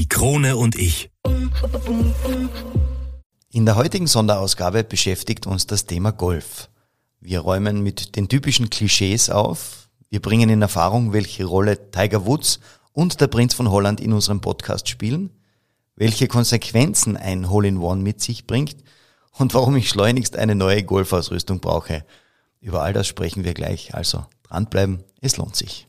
Die Krone und ich. In der heutigen Sonderausgabe beschäftigt uns das Thema Golf. Wir räumen mit den typischen Klischees auf. Wir bringen in Erfahrung, welche Rolle Tiger Woods und der Prinz von Holland in unserem Podcast spielen, welche Konsequenzen ein Hole-in-One mit sich bringt und warum ich schleunigst eine neue Golfausrüstung brauche. Über all das sprechen wir gleich, also dranbleiben, es lohnt sich.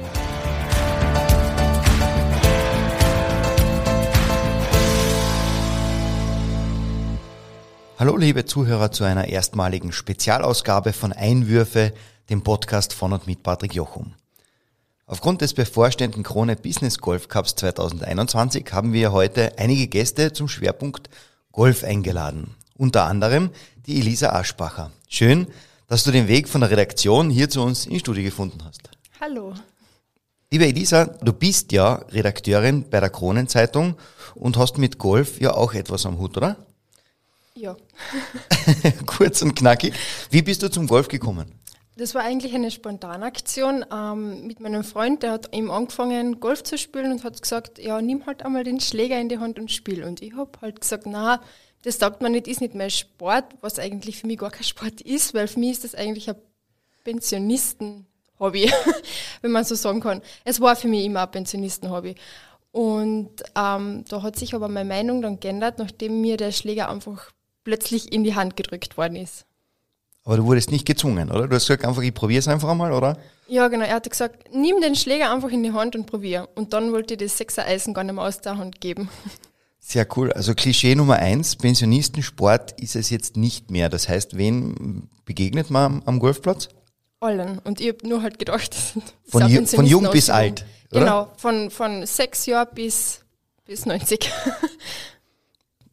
Hallo liebe Zuhörer zu einer erstmaligen Spezialausgabe von Einwürfe, dem Podcast von und mit Patrick Jochum. Aufgrund des bevorstehenden Krone Business Golf Cups 2021 haben wir heute einige Gäste zum Schwerpunkt Golf eingeladen. Unter anderem die Elisa Aschbacher. Schön, dass du den Weg von der Redaktion hier zu uns ins Studio gefunden hast. Hallo. Liebe Elisa, du bist ja Redakteurin bei der Kronenzeitung und hast mit Golf ja auch etwas am Hut, oder? Ja. Kurz und knackig. Wie bist du zum Golf gekommen? Das war eigentlich eine Spontanaktion ähm, mit meinem Freund, der hat eben angefangen, Golf zu spielen und hat gesagt, ja, nimm halt einmal den Schläger in die Hand und spiel. Und ich habe halt gesagt, na, das sagt man nicht, ist nicht mein Sport, was eigentlich für mich gar kein Sport ist, weil für mich ist das eigentlich ein Pensionisten-Hobby, wenn man so sagen kann. Es war für mich immer ein Pensionisten-Hobby. Und ähm, da hat sich aber meine Meinung dann geändert, nachdem mir der Schläger einfach plötzlich in die Hand gedrückt worden ist. Aber du wurdest nicht gezwungen, oder? Du hast gesagt, einfach, ich probiere es einfach einmal, oder? Ja, genau. Er hat gesagt, nimm den Schläger einfach in die Hand und probier. Und dann wollte ich das Sechser-Eisen gar nicht mehr aus der Hand geben. Sehr cool. Also Klischee Nummer eins, Pensionistensport ist es jetzt nicht mehr. Das heißt, wen begegnet man am Golfplatz? Allen. Und ich habe nur halt gedacht, von, ju von jung bis alt. Oder? Genau, von, von sechs Jahren bis, bis 90.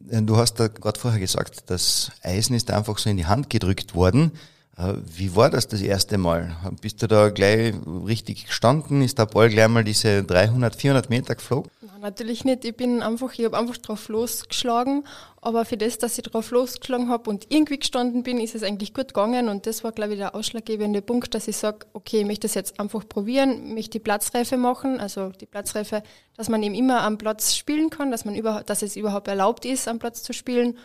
Äh, du hast da gerade vorher gesagt, das Eisen ist einfach so in die Hand gedrückt worden. Äh, wie war das das erste Mal? Bist du da gleich richtig gestanden? Ist der Ball gleich mal diese 300, 400 Meter geflogen? Natürlich nicht. Ich bin einfach, ich habe einfach drauf losgeschlagen. Aber für das, dass ich drauf losgeschlagen habe und irgendwie gestanden bin, ist es eigentlich gut gegangen. Und das war, glaube ich, der ausschlaggebende Punkt, dass ich sage, okay, ich möchte das jetzt einfach probieren, mich die Platzreife machen. Also die Platzreife, dass man eben immer am Platz spielen kann, dass man überhaupt, dass es überhaupt erlaubt ist, am Platz zu spielen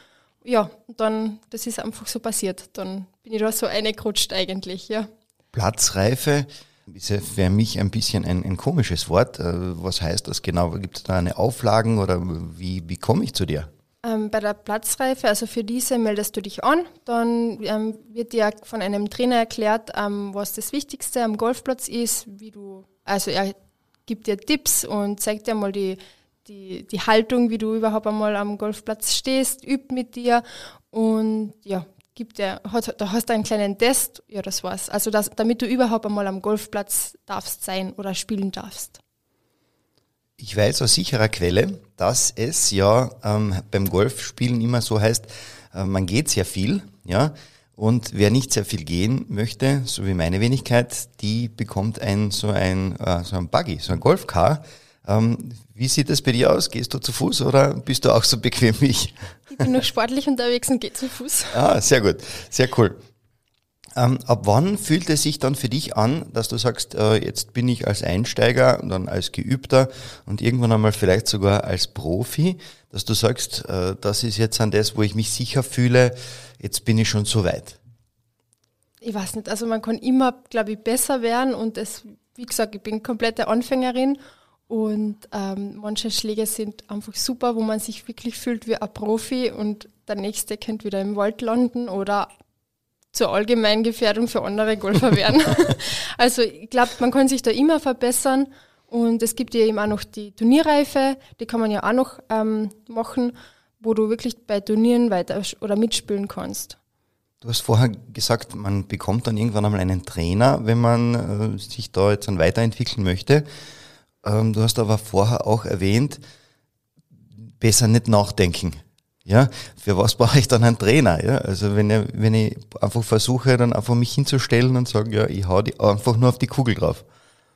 ja, dann, das ist einfach so passiert. Dann bin ich da so reingerutscht eigentlich, ja. Platzreife ist ja für mich ein bisschen ein, ein komisches Wort. Äh, was heißt das genau? Gibt es da eine Auflagen oder wie, wie komme ich zu dir? Ähm, bei der Platzreife, also für diese meldest du dich an, dann ähm, wird dir von einem Trainer erklärt, ähm, was das Wichtigste am Golfplatz ist, wie du, also er gibt dir Tipps und zeigt dir mal die, die, die Haltung, wie du überhaupt einmal am Golfplatz stehst, übt mit dir und ja, gibt dir, hat, da hast du einen kleinen Test, ja, das war's. Also das, damit du überhaupt einmal am Golfplatz darfst sein oder spielen darfst. Ich weiß aus sicherer Quelle, dass es ja ähm, beim Golfspielen immer so heißt, äh, man geht sehr viel, ja, und wer nicht sehr viel gehen möchte, so wie meine Wenigkeit, die bekommt ein so ein äh, so ein Buggy, so ein Golfcar, ähm, wie sieht es bei dir aus? Gehst du zu Fuß oder bist du auch so bequem wie ich? Ich bin noch sportlich unterwegs und gehe zu Fuß. Ah, sehr gut, sehr cool. Ähm, ab wann fühlt es sich dann für dich an, dass du sagst, äh, jetzt bin ich als Einsteiger und dann als Geübter und irgendwann einmal vielleicht sogar als Profi, dass du sagst, äh, das ist jetzt an das, wo ich mich sicher fühle, jetzt bin ich schon so weit? Ich weiß nicht, also man kann immer, glaube ich, besser werden und es, wie gesagt, ich bin komplette Anfängerin und ähm, manche Schläge sind einfach super, wo man sich wirklich fühlt wie ein Profi und der nächste könnte wieder im Wald landen oder zur allgemeinen Gefährdung für andere Golfer werden. also ich glaube, man kann sich da immer verbessern und es gibt ja eben auch noch die Turnierreife, die kann man ja auch noch ähm, machen, wo du wirklich bei Turnieren weiter oder mitspielen kannst. Du hast vorher gesagt, man bekommt dann irgendwann einmal einen Trainer, wenn man äh, sich da jetzt dann weiterentwickeln möchte. Ähm, du hast aber vorher auch erwähnt, besser nicht nachdenken. Ja, für was brauche ich dann einen Trainer? Ja, also wenn ich, wenn ich einfach versuche, dann einfach mich hinzustellen und sagen, ja, ich hau die einfach nur auf die Kugel drauf.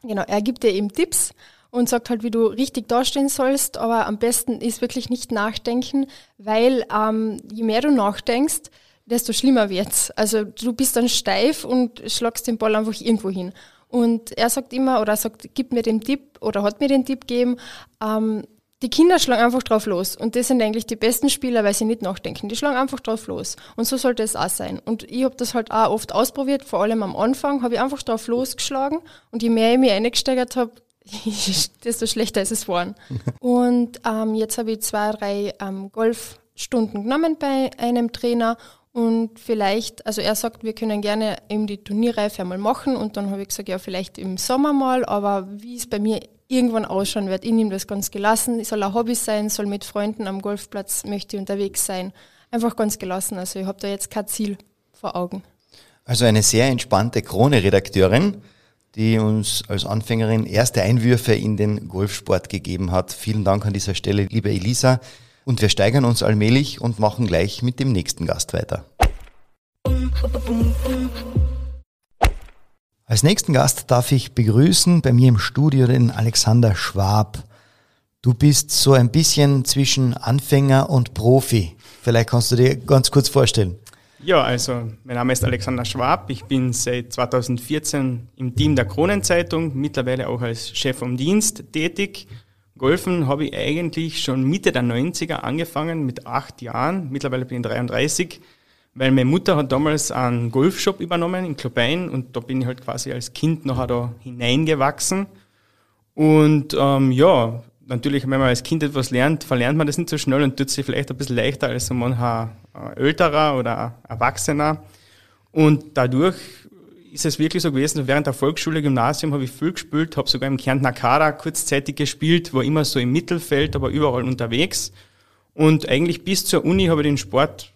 Genau, er gibt dir eben Tipps und sagt halt, wie du richtig dastehen sollst, aber am besten ist wirklich nicht nachdenken, weil ähm, je mehr du nachdenkst, desto schlimmer wird's. Also du bist dann steif und schlagst den Ball einfach irgendwo hin. Und er sagt immer, oder sagt, gib mir den Tipp oder hat mir den Tipp gegeben, ähm, die Kinder schlagen einfach drauf los. Und das sind eigentlich die besten Spieler, weil sie nicht nachdenken. Die schlagen einfach drauf los. Und so sollte es auch sein. Und ich habe das halt auch oft ausprobiert, vor allem am Anfang, habe ich einfach drauf losgeschlagen. Und je mehr ich mich eingesteigert habe, desto schlechter ist es geworden. und ähm, jetzt habe ich zwei, drei ähm, Golfstunden genommen bei einem Trainer und vielleicht, also er sagt, wir können gerne eben die Turnierreife einmal machen und dann habe ich gesagt, ja, vielleicht im Sommer mal, aber wie es bei mir irgendwann ausschauen wird, ich nehme das ganz gelassen, soll ein Hobby sein, soll mit Freunden am Golfplatz, möchte ich unterwegs sein. Einfach ganz gelassen, also ich habe da jetzt kein Ziel vor Augen. Also eine sehr entspannte Krone-Redakteurin, die uns als Anfängerin erste Einwürfe in den Golfsport gegeben hat. Vielen Dank an dieser Stelle, liebe Elisa. Und wir steigern uns allmählich und machen gleich mit dem nächsten Gast weiter. Als nächsten Gast darf ich begrüßen bei mir im Studio den Alexander Schwab. Du bist so ein bisschen zwischen Anfänger und Profi. Vielleicht kannst du dir ganz kurz vorstellen. Ja, also mein Name ist Alexander Schwab. Ich bin seit 2014 im Team der Kronenzeitung, mittlerweile auch als Chef vom Dienst tätig Golfen habe ich eigentlich schon Mitte der 90er angefangen, mit acht Jahren. Mittlerweile bin ich 33, weil meine Mutter hat damals einen Golfshop übernommen in Klobein und da bin ich halt quasi als Kind nachher da hineingewachsen. Und ähm, ja, natürlich, wenn man als Kind etwas lernt, verlernt man das nicht so schnell und tut sich vielleicht ein bisschen leichter als so mancher älterer oder Erwachsener. Und dadurch ist es wirklich so gewesen, während der Volksschule, Gymnasium habe ich viel gespielt, habe sogar im Kärntner Kader kurzzeitig gespielt, war immer so im Mittelfeld, aber überall unterwegs. Und eigentlich bis zur Uni habe ich den Sport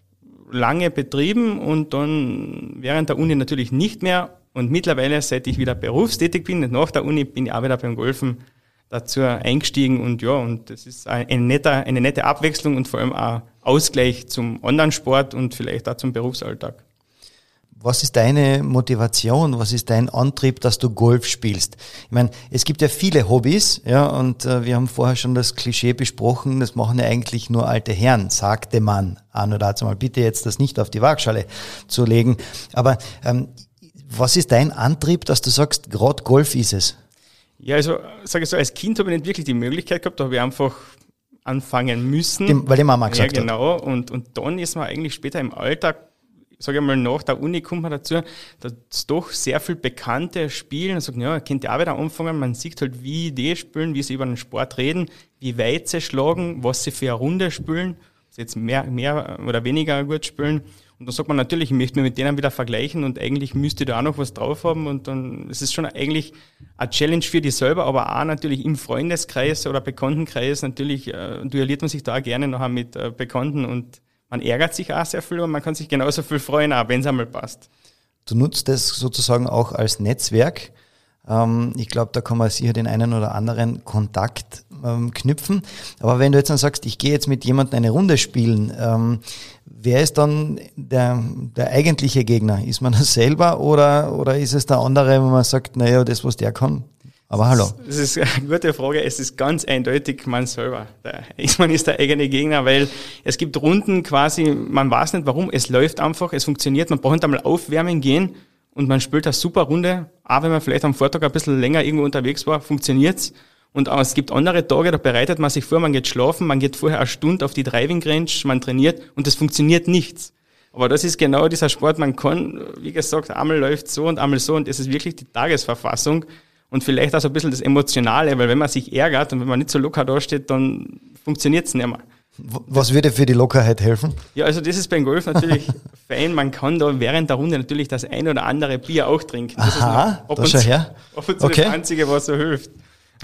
lange betrieben und dann während der Uni natürlich nicht mehr. Und mittlerweile, seit ich wieder berufstätig bin, nach der Uni, bin ich auch wieder beim Golfen dazu eingestiegen und ja, und das ist eine nette, eine nette Abwechslung und vor allem auch Ausgleich zum anderen Sport und vielleicht auch zum Berufsalltag. Was ist deine Motivation? Was ist dein Antrieb, dass du Golf spielst? Ich meine, es gibt ja viele Hobbys, ja, und äh, wir haben vorher schon das Klischee besprochen, das machen ja eigentlich nur alte Herren, sagte man. An oder dazu mal bitte jetzt das nicht auf die Waagschale zu legen. Aber ähm, was ist dein Antrieb, dass du sagst, gerade Golf ist es? Ja, also sage ich so, als Kind habe ich nicht wirklich die Möglichkeit gehabt, da habe ich einfach anfangen müssen. Dem, weil die Mama gesagt ja, genau. Hat. Und, und dann ist man eigentlich später im Alltag sage ich mal, nach der Uni kommt man dazu, dass doch sehr viel Bekannte spielen und sagen, ja, kennt ihr auch wieder anfangen, man sieht halt, wie die spielen, wie sie über den Sport reden, wie weit sie schlagen, was sie für eine Runde spielen, sie jetzt mehr, mehr oder weniger gut spielen. Und dann sagt man natürlich, ich möchte mich mit denen wieder vergleichen und eigentlich müsste da auch noch was drauf haben. Und dann es ist schon eigentlich eine Challenge für die selber, aber auch natürlich im Freundeskreis oder Bekanntenkreis. Natürlich äh, duelliert man sich da gerne nachher mit äh, Bekannten und man ärgert sich auch sehr viel und man kann sich genauso viel freuen, auch wenn es einmal passt. Du nutzt das sozusagen auch als Netzwerk. Ähm, ich glaube, da kann man sicher den einen oder anderen Kontakt ähm, knüpfen. Aber wenn du jetzt dann sagst, ich gehe jetzt mit jemandem eine Runde spielen, ähm, wer ist dann der, der eigentliche Gegner? Ist man das selber oder, oder ist es der andere, wo man sagt, naja, das, was der kann, aber hallo. Das ist eine gute Frage. Es ist ganz eindeutig man selber. man ist der eigene Gegner, weil es gibt Runden quasi, man weiß nicht warum, es läuft einfach, es funktioniert, man braucht einmal aufwärmen gehen und man spielt eine super Runde. Auch wenn man vielleicht am Vortag ein bisschen länger irgendwo unterwegs war, funktioniert's. Und auch, es gibt andere Tage, da bereitet man sich vor, man geht schlafen, man geht vorher eine Stunde auf die Driving Range, man trainiert und es funktioniert nichts. Aber das ist genau dieser Sport, man kann, wie gesagt, einmal läuft so und einmal so und es ist wirklich die Tagesverfassung und vielleicht auch so ein bisschen das Emotionale, weil wenn man sich ärgert und wenn man nicht so locker dasteht, dann funktioniert es nicht mehr. Was würde für die Lockerheit helfen? Ja, also das ist beim Golf natürlich fein. Man kann da während der Runde natürlich das ein oder andere Bier auch trinken. Das Aha, ist und, zu, her. ab und zu okay. das Einzige, was so hilft.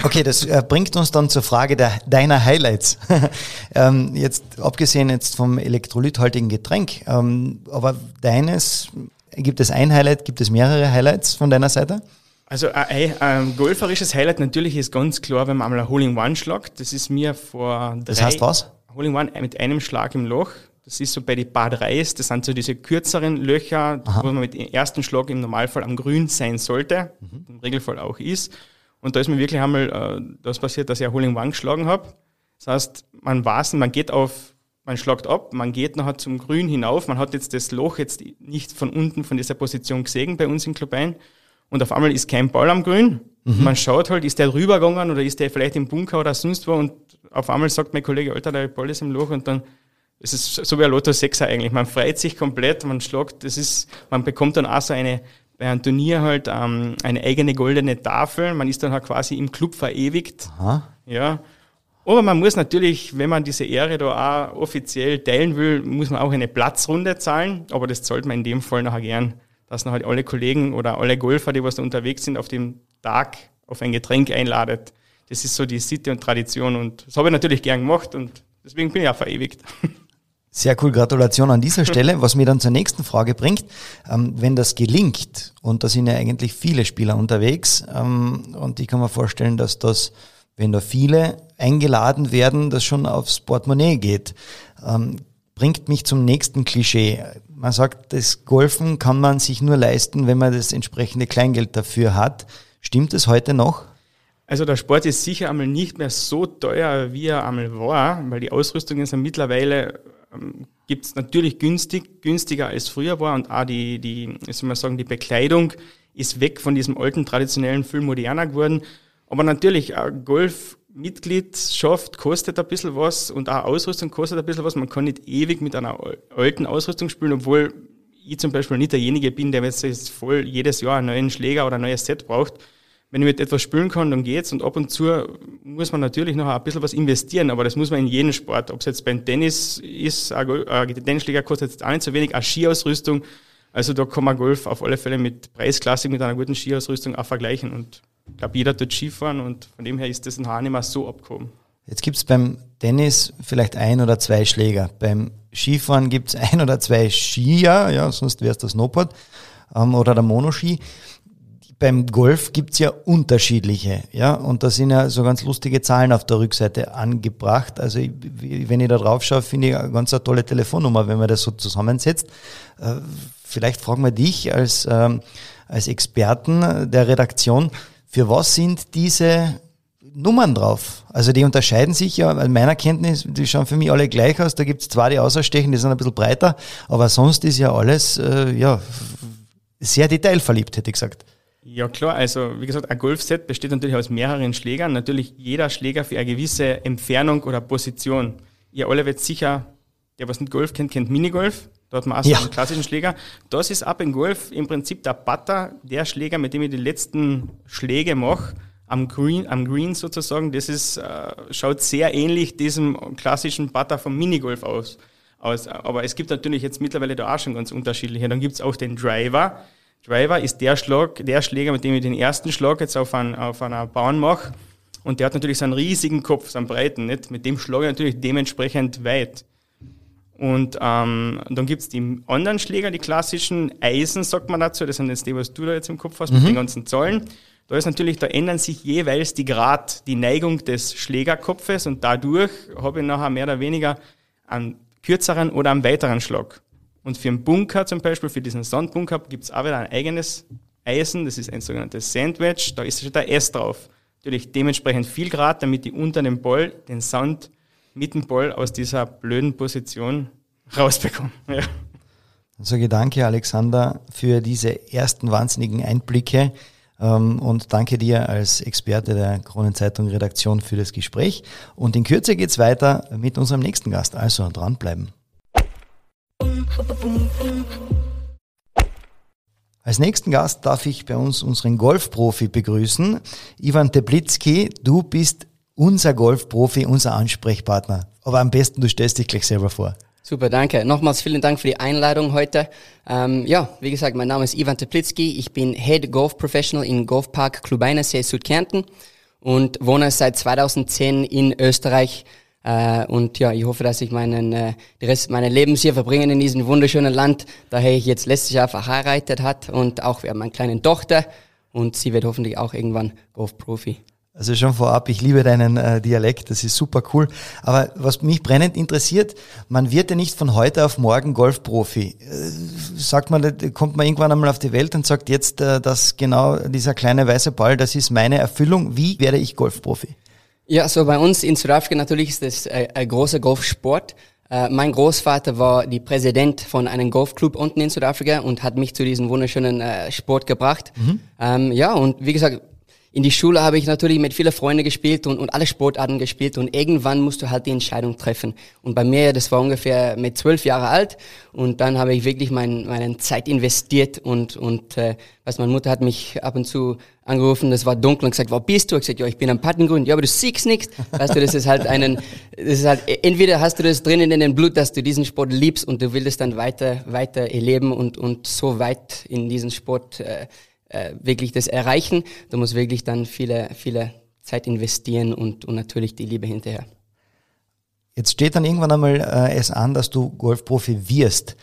Okay, das äh, bringt uns dann zur Frage der, deiner Highlights. ähm, jetzt abgesehen jetzt vom elektrolythaltigen Getränk, ähm, aber deines, gibt es ein Highlight, gibt es mehrere Highlights von deiner Seite? Also ein, ein golferisches Highlight natürlich ist ganz klar, wenn man einmal ein Hole in One schlagt. Das ist mir vor drei... Das heißt was? Hole in One mit einem Schlag im Loch. Das ist so bei den Bad Reis, das sind so diese kürzeren Löcher, Aha. wo man mit dem ersten Schlag im Normalfall am Grün sein sollte, mhm. im Regelfall auch ist. Und da ist mir wirklich einmal äh, das passiert, dass ich ein Hole in One geschlagen habe. Das heißt, man weiß, man geht auf, man schlagt ab, man geht nachher zum Grün hinauf, man hat jetzt das Loch jetzt nicht von unten von dieser Position gesehen bei uns in Clubein und auf einmal ist kein Ball am Grün. Mhm. Man schaut halt, ist der rübergegangen oder ist der vielleicht im Bunker oder sonst wo und auf einmal sagt mein Kollege, Alter, der Ball ist im Loch und dann es ist so wie ein Lotto 6 eigentlich. Man freut sich komplett, man schlagt, das ist, man bekommt dann auch so eine, bei einem Turnier halt ähm, eine eigene goldene Tafel. Man ist dann halt quasi im Club verewigt. Aha. Ja. Aber man muss natürlich, wenn man diese Ehre da auch offiziell teilen will, muss man auch eine Platzrunde zahlen. Aber das zahlt man in dem Fall nachher gern, dass man halt alle Kollegen oder alle Golfer, die was da unterwegs sind, auf dem Tag auf ein Getränk einladet. Das ist so die Sitte und Tradition und das habe ich natürlich gern gemacht und deswegen bin ich auch verewigt. Sehr cool, Gratulation an dieser Stelle. Was mir dann zur nächsten Frage bringt, ähm, wenn das gelingt, und da sind ja eigentlich viele Spieler unterwegs, ähm, und ich kann mir vorstellen, dass das, wenn da viele eingeladen werden, das schon aufs Portemonnaie geht, ähm, bringt mich zum nächsten Klischee. Man sagt, das Golfen kann man sich nur leisten, wenn man das entsprechende Kleingeld dafür hat. Stimmt es heute noch? Also der Sport ist sicher einmal nicht mehr so teuer, wie er einmal war, weil die Ausrüstungen sind mittlerweile ähm, gibt es natürlich günstig, günstiger als früher war und auch die, die, soll man sagen, die Bekleidung ist weg von diesem alten traditionellen, viel moderner geworden. Aber natürlich, Golf-Mitgliedschaft kostet ein bisschen was und auch Ausrüstung kostet ein bisschen was. Man kann nicht ewig mit einer alten Ausrüstung spielen, obwohl ich zum Beispiel nicht derjenige bin, der jetzt voll jedes Jahr einen neuen Schläger oder ein neues Set braucht wenn ich mit etwas spielen kann, dann geht's. Und ab und zu muss man natürlich noch ein bisschen was investieren, aber das muss man in jedem Sport. Ob es jetzt beim Tennis ist, ein Tennisschläger kostet jetzt auch nicht so wenig, eine Skiausrüstung. Also da kann man Golf auf alle Fälle mit Preisklassik, mit einer guten Skiausrüstung auch vergleichen. Und ich glaube, jeder tut Skifahren und von dem her ist das in Haar nicht so abgehoben. Jetzt gibt's beim Tennis vielleicht ein oder zwei Schläger. Beim Skifahren gibt's ein oder zwei Skier, ja, sonst wäre es das Snowboard ähm, oder der Monoski beim Golf gibt's ja unterschiedliche, ja, und da sind ja so ganz lustige Zahlen auf der Rückseite angebracht. Also wenn ich da drauf schaue, finde ich eine ganz tolle Telefonnummer, wenn man das so zusammensetzt. Äh, vielleicht fragen wir dich als, ähm, als Experten der Redaktion, für was sind diese Nummern drauf? Also die unterscheiden sich ja, in meiner Kenntnis, die schauen für mich alle gleich aus. Da gibt's zwei, die außerstechen, die sind ein bisschen breiter, aber sonst ist ja alles äh, ja, sehr detailverliebt, hätte ich gesagt. Ja klar, also wie gesagt, ein Golfset besteht natürlich aus mehreren Schlägern. Natürlich jeder Schläger für eine gewisse Entfernung oder Position. Ihr alle wird sicher, der was nicht Golf kennt, kennt Minigolf. Man auch so ja. einen klassischen Schläger. Das ist ab im Golf im Prinzip der Putter, der Schläger, mit dem ich die letzten Schläge mache, am Green, am Green sozusagen. Das ist, äh, schaut sehr ähnlich diesem klassischen Putter vom Minigolf aus. aus. Aber es gibt natürlich jetzt mittlerweile da auch schon ganz unterschiedliche. Dann gibt's auch den Driver Driver ist der Schlag, der Schläger, mit dem ich den ersten Schlag jetzt auf, ein, auf einer Bahn mache. Und der hat natürlich so einen riesigen Kopf, so einen breiten, nicht? Mit dem schlage ich natürlich dementsprechend weit. Und ähm, dann gibt's die anderen Schläger, die klassischen Eisen, sagt man dazu. Das sind jetzt die, was du da jetzt im Kopf hast, mhm. mit den ganzen Zahlen. Da ist natürlich, da ändern sich jeweils die Grad, die Neigung des Schlägerkopfes und dadurch habe ich nachher mehr oder weniger einen kürzeren oder einen weiteren Schlag. Und für einen Bunker zum Beispiel, für diesen Sandbunker, gibt es auch wieder ein eigenes Eisen, das ist ein sogenanntes Sandwich, da ist schon der S drauf. Natürlich dementsprechend viel Grad, damit die unter dem Ball den Sand mit dem Ball aus dieser blöden Position rausbekommen. Ja. Also danke Alexander für diese ersten wahnsinnigen Einblicke ähm, und danke dir als Experte der Kronenzeitung Redaktion für das Gespräch. Und in Kürze geht's weiter mit unserem nächsten Gast, also dranbleiben. Als nächsten Gast darf ich bei uns unseren Golfprofi begrüßen. Ivan Teplitzki, du bist unser Golfprofi, unser Ansprechpartner. Aber am besten, du stellst dich gleich selber vor. Super, danke. Nochmals vielen Dank für die Einladung heute. Ähm, ja, wie gesagt, mein Name ist Ivan Teplitzki. Ich bin Head Golf Professional in Golfpark Klubeinersee Südkärnten und wohne seit 2010 in Österreich äh, und ja, ich hoffe, dass ich meinen, äh, den Rest meines Lebens hier verbringen in diesem wunderschönen Land, daher ich jetzt letztes Jahr verheiratet hat und auch wir haben eine kleine Tochter und sie wird hoffentlich auch irgendwann Golfprofi. Also schon vorab, ich liebe deinen äh, Dialekt, das ist super cool. Aber was mich brennend interessiert, man wird ja nicht von heute auf morgen Golfprofi. Äh, sagt man, kommt man irgendwann einmal auf die Welt und sagt jetzt, äh, dass genau dieser kleine weiße Ball, das ist meine Erfüllung. Wie werde ich Golfprofi? Ja, so bei uns in Südafrika natürlich ist das ein, ein großer Golfsport. Äh, mein Großvater war die Präsident von einem Golfclub unten in Südafrika und hat mich zu diesem wunderschönen äh, Sport gebracht. Mhm. Ähm, ja, und wie gesagt, in die Schule habe ich natürlich mit vielen Freunden gespielt und, und alle Sportarten gespielt und irgendwann musst du halt die Entscheidung treffen. Und bei mir, das war ungefähr mit zwölf Jahre alt und dann habe ich wirklich mein, meine Zeit investiert und, und äh, was meine Mutter hat mich ab und zu angerufen, das war dunkel und gesagt, wo bist du? Ich gesagt, ja, ich bin am Pattengrund. Ja, aber du siehst nichts. Weißt du, das ist halt einen, das ist halt, entweder hast du das drinnen in dem Blut, dass du diesen Sport liebst und du willst es dann weiter, weiter erleben und, und so weit in diesen Sport äh, äh, wirklich das erreichen. Du musst wirklich dann viele, viele Zeit investieren und, und natürlich die Liebe hinterher. Jetzt steht dann irgendwann einmal äh, es an, dass du Golfprofi wirst.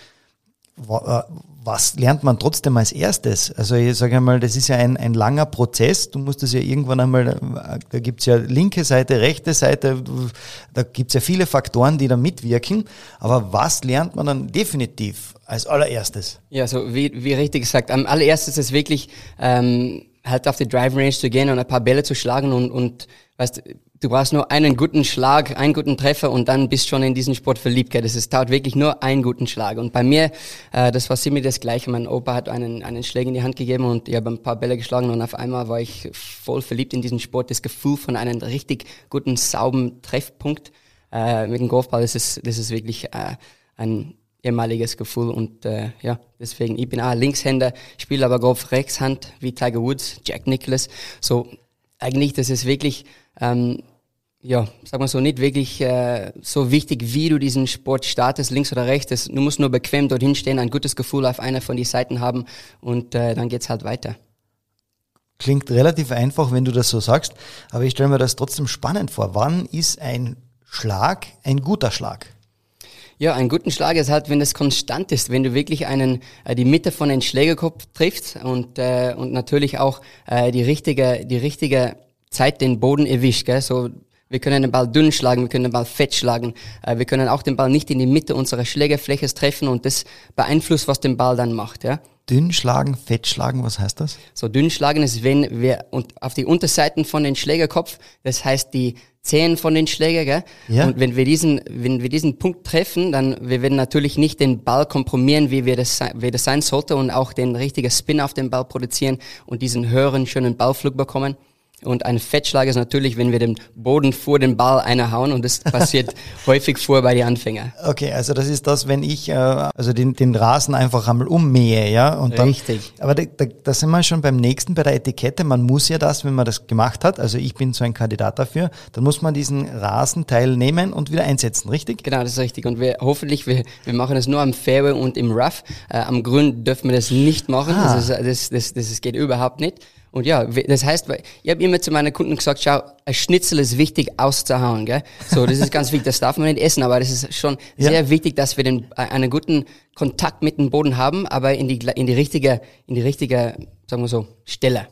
Äh, was lernt man trotzdem als erstes? Also ich sage einmal, das ist ja ein, ein langer Prozess. Du musst das ja irgendwann einmal, äh, da gibt's ja linke Seite, rechte Seite, da gibt's ja viele Faktoren, die da mitwirken. Aber was lernt man dann definitiv als allererstes? Ja, so wie, wie richtig gesagt, am allererstes ist wirklich ähm, halt auf die Driving Range zu gehen und ein paar Bälle zu schlagen und, und weißt, du brauchst nur einen guten Schlag, einen guten Treffer und dann bist schon in diesen Sport verliebt. Gell? Das ist, dauert wirklich nur einen guten Schlag. Und bei mir, äh, das war ziemlich das Gleiche. Mein Opa hat einen, einen Schläger in die Hand gegeben und ich habe ein paar Bälle geschlagen und auf einmal war ich voll verliebt in diesen Sport. Das Gefühl von einem richtig guten, sauberen Treffpunkt äh, mit dem Golfball, das ist, das ist wirklich äh, ein ehemaliges Gefühl und äh, ja, deswegen, ich bin auch Linkshänder, spiele aber Golf Rechtshand wie Tiger Woods, Jack Nicklaus. So, eigentlich, das ist wirklich, ähm, ja, sag mal so, nicht wirklich äh, so wichtig, wie du diesen Sport startest, links oder rechts. Du musst nur bequem dorthin stehen, ein gutes Gefühl auf einer von die Seiten haben und äh, dann geht's halt weiter. Klingt relativ einfach, wenn du das so sagst, aber ich stelle mir das trotzdem spannend vor. Wann ist ein Schlag ein guter Schlag? Ja, einen guten Schlag ist halt, wenn das konstant ist, wenn du wirklich einen äh, die Mitte von den Schlägerkopf triffst und äh, und natürlich auch äh, die richtige die richtige Zeit den Boden erwischt, gell? So wir können den Ball dünn schlagen, wir können den Ball fett schlagen. Äh, wir können auch den Ball nicht in die Mitte unserer Schlägerfläche treffen und das beeinflusst, was den Ball dann macht, ja. Dünn schlagen, fett schlagen, was heißt das? So dünn schlagen ist, wenn wir und auf die Unterseiten von den Schlägerkopf, das heißt die Zehen von den Schläger, gell? Ja. Und wenn wir diesen, wenn wir diesen Punkt treffen, dann wir werden natürlich nicht den Ball kompromieren, wie wir das, wie das sein sollte und auch den richtigen Spin auf den Ball produzieren und diesen höheren, schönen Ballflug bekommen. Und ein Fettschlag ist natürlich, wenn wir den Boden vor den Ball einhauen und das passiert häufig vor bei den Anfängern. Okay, also das ist das, wenn ich äh, also den, den Rasen einfach einmal ummähe, ja? Und dann, Richtig. Aber da, da, da sind wir schon beim nächsten bei der Etikette. Man muss ja das, wenn man das gemacht hat, also ich bin so ein Kandidat dafür, dann muss man diesen Rasenteil nehmen und wieder einsetzen, richtig? Genau, das ist richtig. Und wir hoffentlich, wir, wir machen das nur am Fairway und im Rough. Äh, am Grün dürfen wir das nicht machen. Ah. Das, ist, das, das, das, das geht überhaupt nicht. Und ja, das heißt, ich habe immer zu meinen Kunden gesagt, schau, ein Schnitzel ist wichtig auszuhauen, gell? So, das ist ganz wichtig, das darf man nicht essen, aber das ist schon ja. sehr wichtig, dass wir den, einen guten Kontakt mit dem Boden haben, aber in die, in die richtige, in die richtige, sagen wir so, Stelle.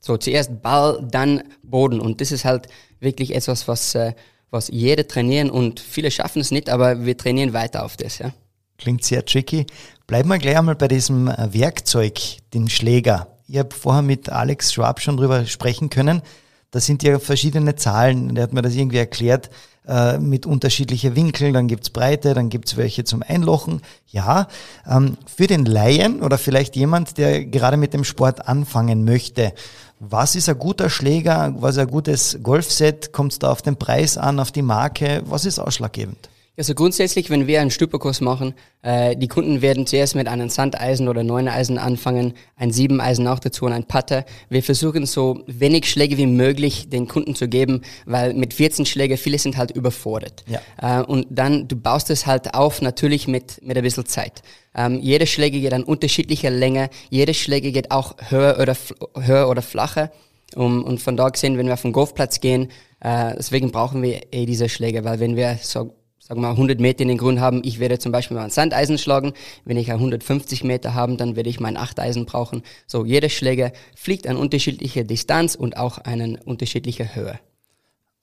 So, zuerst Ball, dann Boden. Und das ist halt wirklich etwas, was, äh, was jeder trainieren und viele schaffen es nicht, aber wir trainieren weiter auf das, ja. Klingt sehr tricky. Bleiben wir gleich einmal bei diesem äh, Werkzeug, den Schläger. Ich habe vorher mit Alex Schwab schon drüber sprechen können. Da sind ja verschiedene Zahlen. Der hat mir das irgendwie erklärt äh, mit unterschiedlichen Winkeln. Dann gibt's Breite, dann gibt's welche zum Einlochen. Ja, ähm, für den Laien oder vielleicht jemand, der gerade mit dem Sport anfangen möchte, was ist ein guter Schläger? Was ist ein gutes Golfset? Kommt es da auf den Preis an, auf die Marke? Was ist ausschlaggebend? Also grundsätzlich, wenn wir einen Stupperkurs machen, äh, die Kunden werden zuerst mit einem Sandeisen oder Neuneisen anfangen, ein Siebeneisen auch dazu und ein Putter. Wir versuchen so wenig Schläge wie möglich den Kunden zu geben, weil mit 14 Schläge, viele sind halt überfordert. Ja. Äh, und dann, du baust es halt auf, natürlich mit, mit ein bisschen Zeit. Ähm, jede Schläge geht an unterschiedlicher Länge, jede Schläge geht auch höher oder, höher oder flacher. Um, und von da gesehen, wenn wir auf den Golfplatz gehen, äh, deswegen brauchen wir eh diese Schläge, weil wenn wir so sagen wir mal 100 Meter in den Grund haben, ich werde zum Beispiel mal ein Sandeisen schlagen. Wenn ich 150 Meter haben, dann werde ich mein Achteisen brauchen. So, jeder Schläger fliegt an unterschiedliche Distanz und auch eine unterschiedliche Höhe.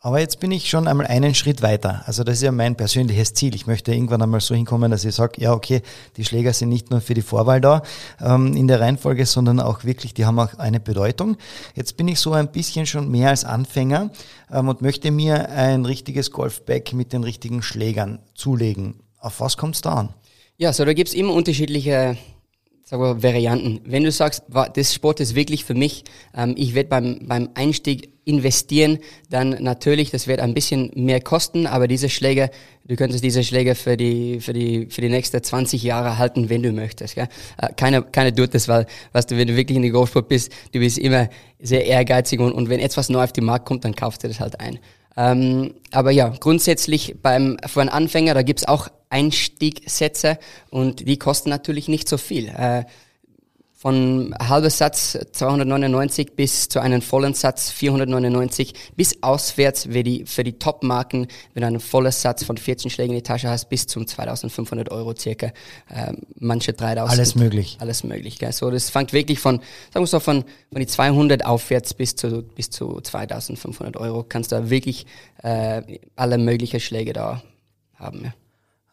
Aber jetzt bin ich schon einmal einen Schritt weiter. Also das ist ja mein persönliches Ziel. Ich möchte irgendwann einmal so hinkommen, dass ich sage, ja okay, die Schläger sind nicht nur für die Vorwahl da ähm, in der Reihenfolge, sondern auch wirklich, die haben auch eine Bedeutung. Jetzt bin ich so ein bisschen schon mehr als Anfänger ähm, und möchte mir ein richtiges Golfbag mit den richtigen Schlägern zulegen. Auf was kommt es da an? Ja, so da gibt's immer unterschiedliche sagen wir, Varianten. Wenn du sagst, das Sport ist wirklich für mich, ähm, ich werde beim, beim Einstieg investieren, dann natürlich, das wird ein bisschen mehr kosten, aber diese Schläge, du könntest diese Schläge für die, für die, für die nächsten 20 Jahre halten, wenn du möchtest. Gell? Äh, keiner, keiner tut das, weil, weißt du, wenn du wirklich in die Golfsport bist, du bist immer sehr ehrgeizig und, und wenn etwas neu auf den Markt kommt, dann kaufst du das halt ein. Ähm, aber ja, grundsätzlich beim, für einen Anfänger, da gibt's auch Einstiegsätze und die kosten natürlich nicht so viel. Äh, von halber Satz 299 bis zu einem vollen Satz 499 bis auswärts für die, für die Top-Marken, wenn du einen vollen Satz von 14 Schlägen in die Tasche hast, bis zum 2500 Euro circa, äh, manche 3000. Alles möglich. Alles möglich, gell? So, das fängt wirklich von, sagen wir so, von, von die 200 aufwärts bis zu, bis zu 2500 Euro kannst du wirklich äh, alle möglichen Schläge da haben, ja.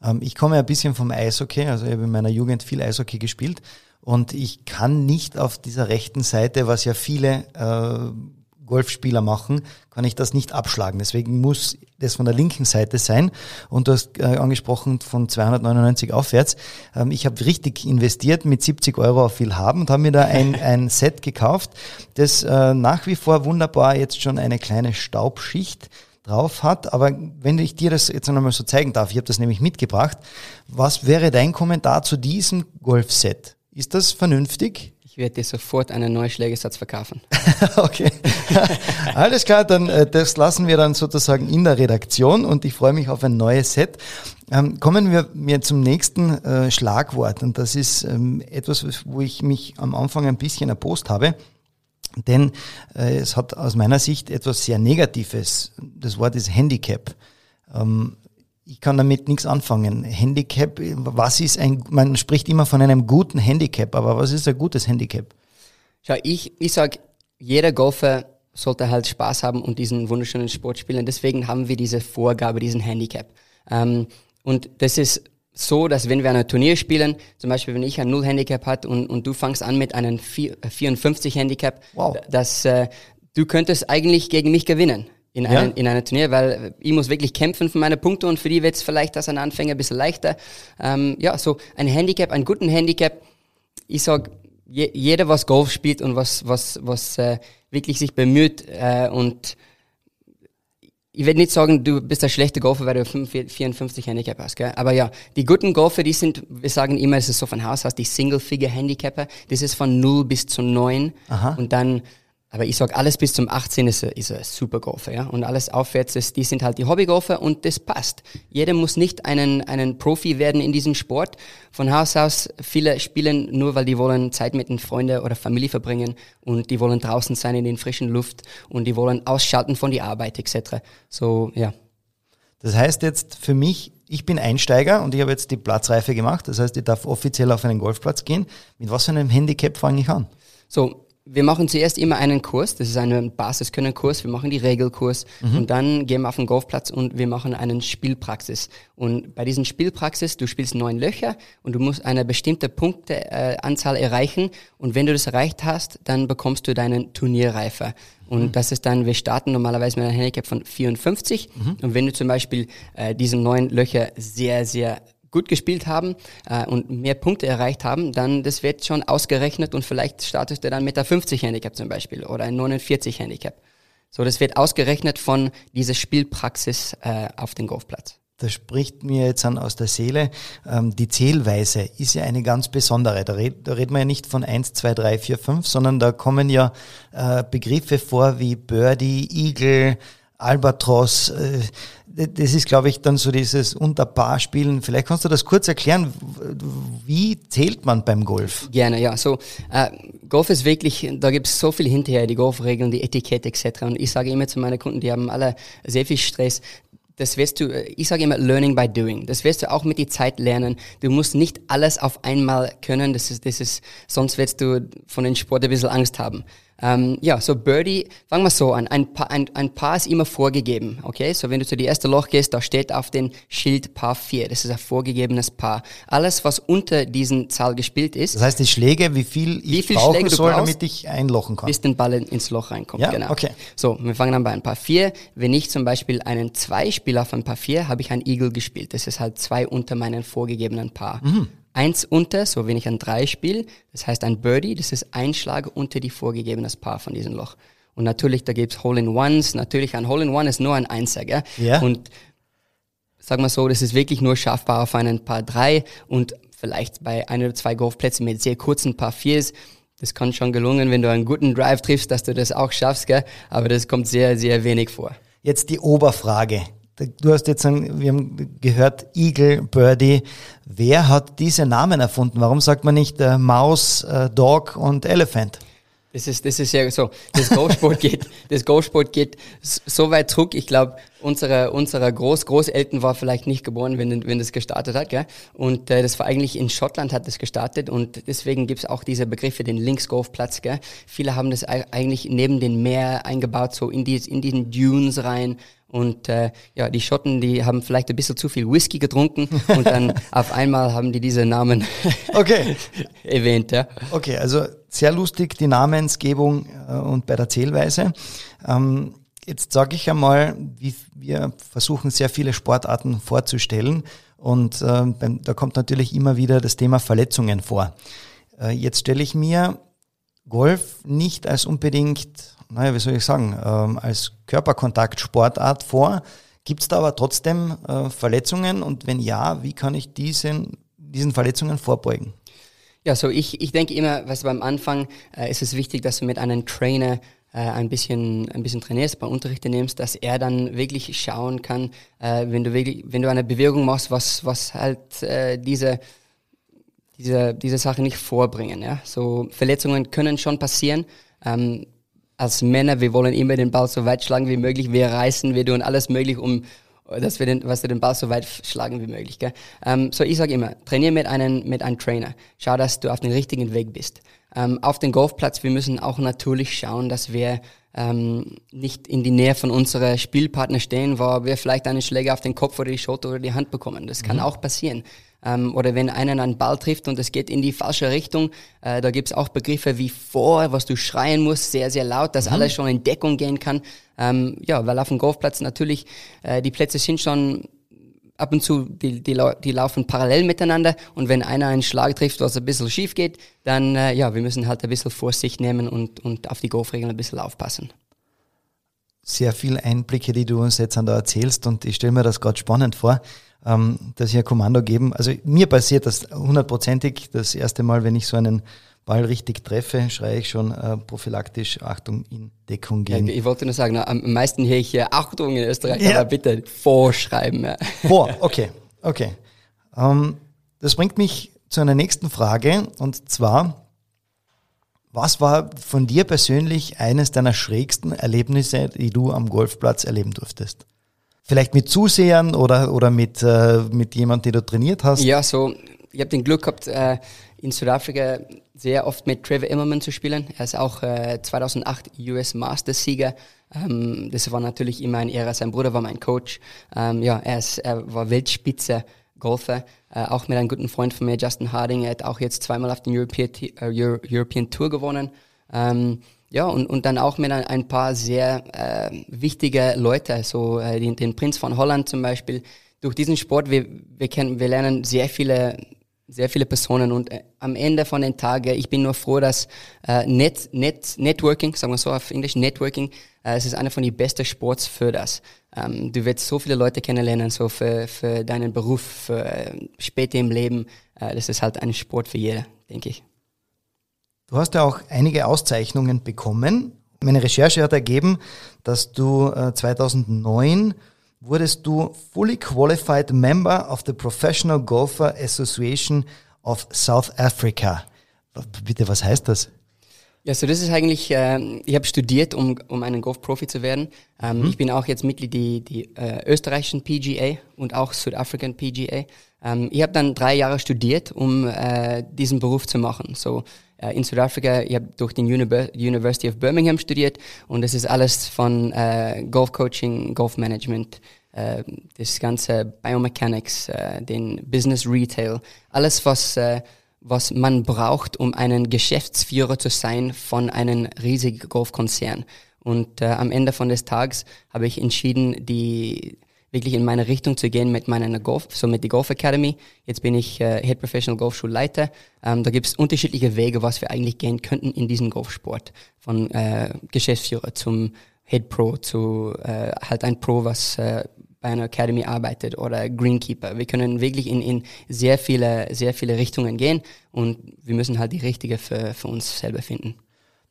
Ähm, ich komme ein bisschen vom Eishockey, also ich habe in meiner Jugend viel Eishockey gespielt und ich kann nicht auf dieser rechten Seite, was ja viele äh, Golfspieler machen, kann ich das nicht abschlagen. Deswegen muss das von der linken Seite sein. Und du hast äh, angesprochen von 299 aufwärts. Ähm, ich habe richtig investiert mit 70 Euro auf viel haben und habe mir da ein, ein Set gekauft, das äh, nach wie vor wunderbar jetzt schon eine kleine Staubschicht drauf hat. Aber wenn ich dir das jetzt nochmal so zeigen darf, ich habe das nämlich mitgebracht, was wäre dein Kommentar zu diesem Golfset? Ist das vernünftig? Ich werde dir sofort einen neuen Schlägesatz verkaufen. okay. Alles klar, dann äh, das lassen wir dann sozusagen in der Redaktion und ich freue mich auf ein neues Set. Ähm, kommen wir mir zum nächsten äh, Schlagwort und das ist ähm, etwas, wo ich mich am Anfang ein bisschen erpost habe. Denn äh, es hat aus meiner Sicht etwas sehr Negatives. Das Wort ist Handicap. Ähm, ich kann damit nichts anfangen. Handicap, was ist ein, man spricht immer von einem guten Handicap, aber was ist ein gutes Handicap? Schau, ich, ich sag, jeder Golfer sollte halt Spaß haben und diesen wunderschönen Sport spielen. Deswegen haben wir diese Vorgabe, diesen Handicap. Ähm, und das ist so, dass wenn wir ein Turnier spielen, zum Beispiel wenn ich ein Null-Handicap hat und, und du fangst an mit einem 54-Handicap, wow. dass äh, du könntest eigentlich gegen mich gewinnen in, ja? einen, in einem Turnier, weil ich muss wirklich kämpfen für meine Punkte und für die wird es vielleicht als ein Anfänger ein bisschen leichter. Ähm, ja, so ein Handicap, einen guten Handicap. Ich sag, je, jeder, was Golf spielt und was, was, was äh, wirklich sich bemüht äh, und ich werde nicht sagen, du bist ein schlechter Golfer, weil du 54 Handicap hast, gell? Aber ja, die guten Golfer, die sind, wir sagen immer, es ist so von Haus aus, die Single-Figure-Handicapper, das ist von 0 bis zu 9 Aha. und dann aber ich sag alles bis zum 18 ist, ist ein super Golfer, ja. Und alles aufwärts ist, die sind halt die Hobbygolfer und das passt. Jeder muss nicht einen, einen Profi werden in diesem Sport. Von Haus aus, viele spielen nur, weil die wollen Zeit mit den Freunden oder Familie verbringen und die wollen draußen sein in den frischen Luft und die wollen ausschalten von der Arbeit etc. So, ja. Das heißt jetzt für mich, ich bin Einsteiger und ich habe jetzt die Platzreife gemacht. Das heißt, ich darf offiziell auf einen Golfplatz gehen. Mit was für einem Handicap fange ich an? So, wir machen zuerst immer einen Kurs, das ist ein Basiskönnen-Kurs, wir machen die Regelkurs mhm. und dann gehen wir auf den Golfplatz und wir machen einen Spielpraxis. Und bei diesen Spielpraxis, du spielst neun Löcher und du musst eine bestimmte Punkteanzahl äh, erreichen und wenn du das erreicht hast, dann bekommst du deinen Turnierreifer. Und mhm. das ist dann, wir starten normalerweise mit einem Handicap von 54 mhm. und wenn du zum Beispiel äh, diese neun Löcher sehr, sehr gut gespielt haben äh, und mehr Punkte erreicht haben, dann das wird schon ausgerechnet und vielleicht startest du dann mit der 50 Handicap zum Beispiel oder ein 49 Handicap. So, das wird ausgerechnet von dieser Spielpraxis äh, auf dem Golfplatz. Das spricht mir jetzt an aus der Seele. Ähm, die Zählweise ist ja eine ganz besondere. Da, red, da reden wir ja nicht von 1, 2, 3, 4, 5, sondern da kommen ja äh, Begriffe vor wie Birdie, Eagle, Albatros. Äh, das ist, glaube ich, dann so dieses Unterpaarspielen. Vielleicht kannst du das kurz erklären. Wie zählt man beim Golf? Gerne, ja. So, äh, Golf ist wirklich, da gibt es so viel hinterher, die Golfregeln, die Etikette etc. Und ich sage immer zu meinen Kunden, die haben alle sehr viel Stress. das wirst du, äh, ich sage immer Learning by Doing. Das wirst du auch mit der Zeit lernen. Du musst nicht alles auf einmal können. Das ist, das ist, sonst wirst du von dem Sport ein bisschen Angst haben. Ähm, ja, so Birdie, fangen wir so an. Ein Paar, ein, ein Paar ist immer vorgegeben, okay? So wenn du zu die erste Loch gehst, da steht auf dem Schild Paar 4. Das ist ein vorgegebenes Paar. Alles, was unter diesen Zahl gespielt ist. Das heißt, die Schläge, wie viel Wie ich viel brauchen Schläge soll, damit ich einlochen kann. bis den Ball ins Loch reinkommt. Ja, genau. okay. So, wir fangen an bei ein Paar 4. Wenn ich zum Beispiel einen Zwei-Spieler auf ein Paar 4, habe ich ein Eagle gespielt. Das ist halt zwei unter meinen vorgegebenen Paar. Mhm. Eins unter, so wenn ich ein Drei spiele, das heißt ein Birdie, das ist ein Schlag unter die vorgegebenes Paar von diesem Loch. Und natürlich, da gibt's Hole-in-Ones. Natürlich, ein Hole-in-One ist nur ein Einser, gell? Ja. Und sag mal so, das ist wirklich nur schaffbar auf einen Paar 3 und vielleicht bei ein oder zwei Golfplätzen mit sehr kurzen Paar 4s. Das kann schon gelungen, wenn du einen guten Drive triffst, dass du das auch schaffst, gell? aber das kommt sehr, sehr wenig vor. Jetzt die Oberfrage. Du hast jetzt, ein, wir haben gehört, Eagle, Birdie. Wer hat diese Namen erfunden? Warum sagt man nicht äh, Maus, äh, Dog und Elephant? Das ist, das ist ja so. Das Golfsport geht, das Golfsport geht so weit zurück. Ich glaube, unsere, unsere Groß, Großeltern war vielleicht nicht geboren, wenn, wenn das gestartet hat, gell? Und äh, das war eigentlich in Schottland hat das gestartet und deswegen gibt's auch diese Begriffe, den Linksgolfplatz, gell? Viele haben das ei- eigentlich neben den Meer eingebaut, so in, die, in diesen Dunes rein. Und äh, ja, die Schotten, die haben vielleicht ein bisschen zu viel Whisky getrunken und dann auf einmal haben die diese Namen Okay. erwähnt, ja. Okay, also sehr lustig die Namensgebung äh, und bei der Zählweise. Ähm, jetzt sage ich einmal, wie, wir versuchen sehr viele Sportarten vorzustellen und beim, da kommt natürlich immer wieder das Thema Verletzungen vor. Äh, jetzt stelle ich mir Golf nicht als unbedingt, naja, wie soll ich sagen, ähm, als Körperkontaktsportart vor. Gibt es da aber trotzdem äh, Verletzungen und wenn ja, wie kann ich diesen, diesen Verletzungen vorbeugen? Ja, so ich, ich denke immer, was beim Anfang äh, ist es wichtig, dass du mit einem Trainer äh, ein bisschen ein bisschen trainierst, bei Unterrichte nimmst, dass er dann wirklich schauen kann, äh, wenn du wirklich, wenn du eine Bewegung machst, was was halt äh, diese diese diese Sache nicht vorbringen. Ja, so Verletzungen können schon passieren. Ähm, als Männer, wir wollen immer den Ball so weit schlagen wie möglich. Wir reißen, wir tun alles möglich, um dass wir den, was wir den Ball so weit schlagen wie möglich. Gell? Ähm, so ich sage immer, trainier mit einem mit einem Trainer. Schau, dass du auf dem richtigen Weg bist. Ähm, auf dem Golfplatz, wir müssen auch natürlich schauen, dass wir ähm, nicht in die Nähe von unserer Spielpartner stehen, wo wir vielleicht einen Schläger auf den Kopf oder die Schulter oder die Hand bekommen. Das kann auch passieren. Ähm, oder wenn einer einen Ball trifft und es geht in die falsche Richtung, äh, da gibt's auch Begriffe wie vor, was du schreien musst, sehr, sehr laut, dass alles schon in Deckung gehen kann. Ähm, ja, weil auf dem Golfplatz natürlich, äh, die Plätze sind schon ab und zu, die, die, die laufen parallel miteinander und wenn einer einen Schlag trifft, was ein bisschen schief geht, dann, äh, ja, wir müssen halt ein bisschen Vorsicht nehmen und, und auf die Golfregeln ein bisschen aufpassen. sehr viele Einblicke, die du uns jetzt an da erzählst und ich stelle mir das gerade spannend vor, ähm, dass ich ein Kommando geben. Also mir passiert das hundertprozentig. Das erste Mal, wenn ich so einen Ball richtig treffe, schreie ich schon äh, prophylaktisch Achtung in Deckung Ja, gehen. ich wollte nur sagen, na, am meisten höre ich hier Achtung in Österreich, Ja. aber bitte vorschreiben. Ja. Boah, okay, okay. Ähm, das bringt mich zu einer nächsten Frage und zwar, was war von dir persönlich eines deiner schrägsten Erlebnisse, die du am Golfplatz erleben durftest? Vielleicht mit Zusehern oder, oder mit, äh, mit jemandem, den du trainiert hast? Ja, so, ich habe den Glück gehabt, äh, in Südafrika sehr oft mit Trevor Immerman zu spielen. Er ist auch äh, 2008 US Masters Sieger. Ähm, das war natürlich immer eine Ehre. Sein Bruder war mein Coach. Ähm, ja, er, ist, er war Weltspitze Golfer. Äh, auch mit einem guten Freund von mir, Justin Harding. Er hat auch jetzt zweimal auf den European, äh, Euro- European Tour gewonnen. Ähm, ja, und, und dann auch mit ein, paar sehr äh, wichtige Leute, so äh, den, den Prinz von Holland zum Beispiel. Durch diesen Sport, wir, wir, kennen, wir lernen sehr viele, sehr viele Personen und äh, am Ende von den Tagen, ich bin nur froh, dass äh, Net, Net, Networking, sagen wir so auf Englisch, Networking, äh, es ist einer von den besten Sports für das. Ähm, du wirst so viele Leute kennenlernen, so für, für deinen Beruf, für äh, später im Leben. Äh, das ist halt ein Sport für jeder, denke ich. Du hast ja auch einige Auszeichnungen bekommen. Meine Recherche hat ergeben, dass du äh, 2009 wurdest du Fully Qualified Member of the Professional Golfer Association of South Africa. Bitte, was heißt das? Ja, so das ist eigentlich, äh, ich habe studiert, um, um einen Golf-Profi zu werden. Ähm, mhm. Ich bin auch jetzt Mitglied die, die äh, österreichischen PGA und auch Südafrikan PGA. Ähm, ich habe dann drei Jahre studiert, um äh, diesen Beruf zu machen. So äh, in Südafrika, ich habe durch Univers University of Birmingham studiert und das ist alles von äh, Golf Coaching, Golf Management, äh, das ganze Biomechanics, äh, den Business Retail, alles was äh, was man braucht, um einen Geschäftsführer zu sein von einem riesigen Golfkonzern. Und äh, am Ende von des Tages habe ich entschieden, die wirklich in meine Richtung zu gehen mit meiner Golf, so mit der Golf Academy. Jetzt bin ich äh, Head Professional Golfschulleiter. Ähm, da gibt es unterschiedliche Wege, was wir eigentlich gehen könnten in diesem Golfsport. Von äh, Geschäftsführer zum Head Pro zu äh, halt ein Pro, was äh, bei einer Academy arbeitet oder Greenkeeper. Wir können wirklich in, in sehr viele, sehr viele Richtungen gehen und wir müssen halt die richtige für, für uns selber finden.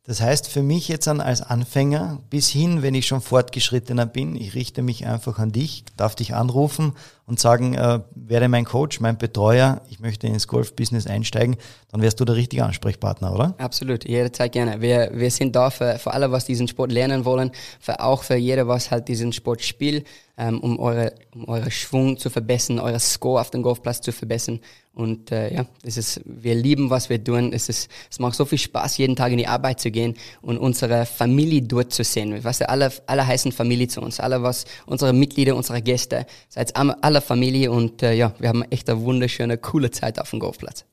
Das heißt für mich jetzt an als Anfänger bis hin, wenn ich schon fortgeschrittener bin, ich richte mich einfach an dich, darf dich anrufen und sagen, äh, werde mein Coach, mein Betreuer, ich möchte ins Golfbusiness einsteigen, dann wärst du der richtige Ansprechpartner, oder? Absolut, jederzeit gerne. Wir, wir sind da für, für alle, was diesen Sport lernen wollen, für auch für jeder, was halt diesen Sport spielt, ähm, um eure, um eure Schwung zu verbessern, eure Score auf dem Golfplatz zu verbessern. Und äh, ja, es ist, wir lieben, was wir tun. Es, ist, es macht so viel Spaß, jeden Tag in die Arbeit zu gehen und unsere Familie dort zu sehen. Weißt du, alle, alle heißen Familie zu uns. Alle, was unsere Mitglieder, unsere Gäste, seid alle Familie und äh, ja, wir haben echt eine wunderschöne, coole Zeit auf dem Golfplatz.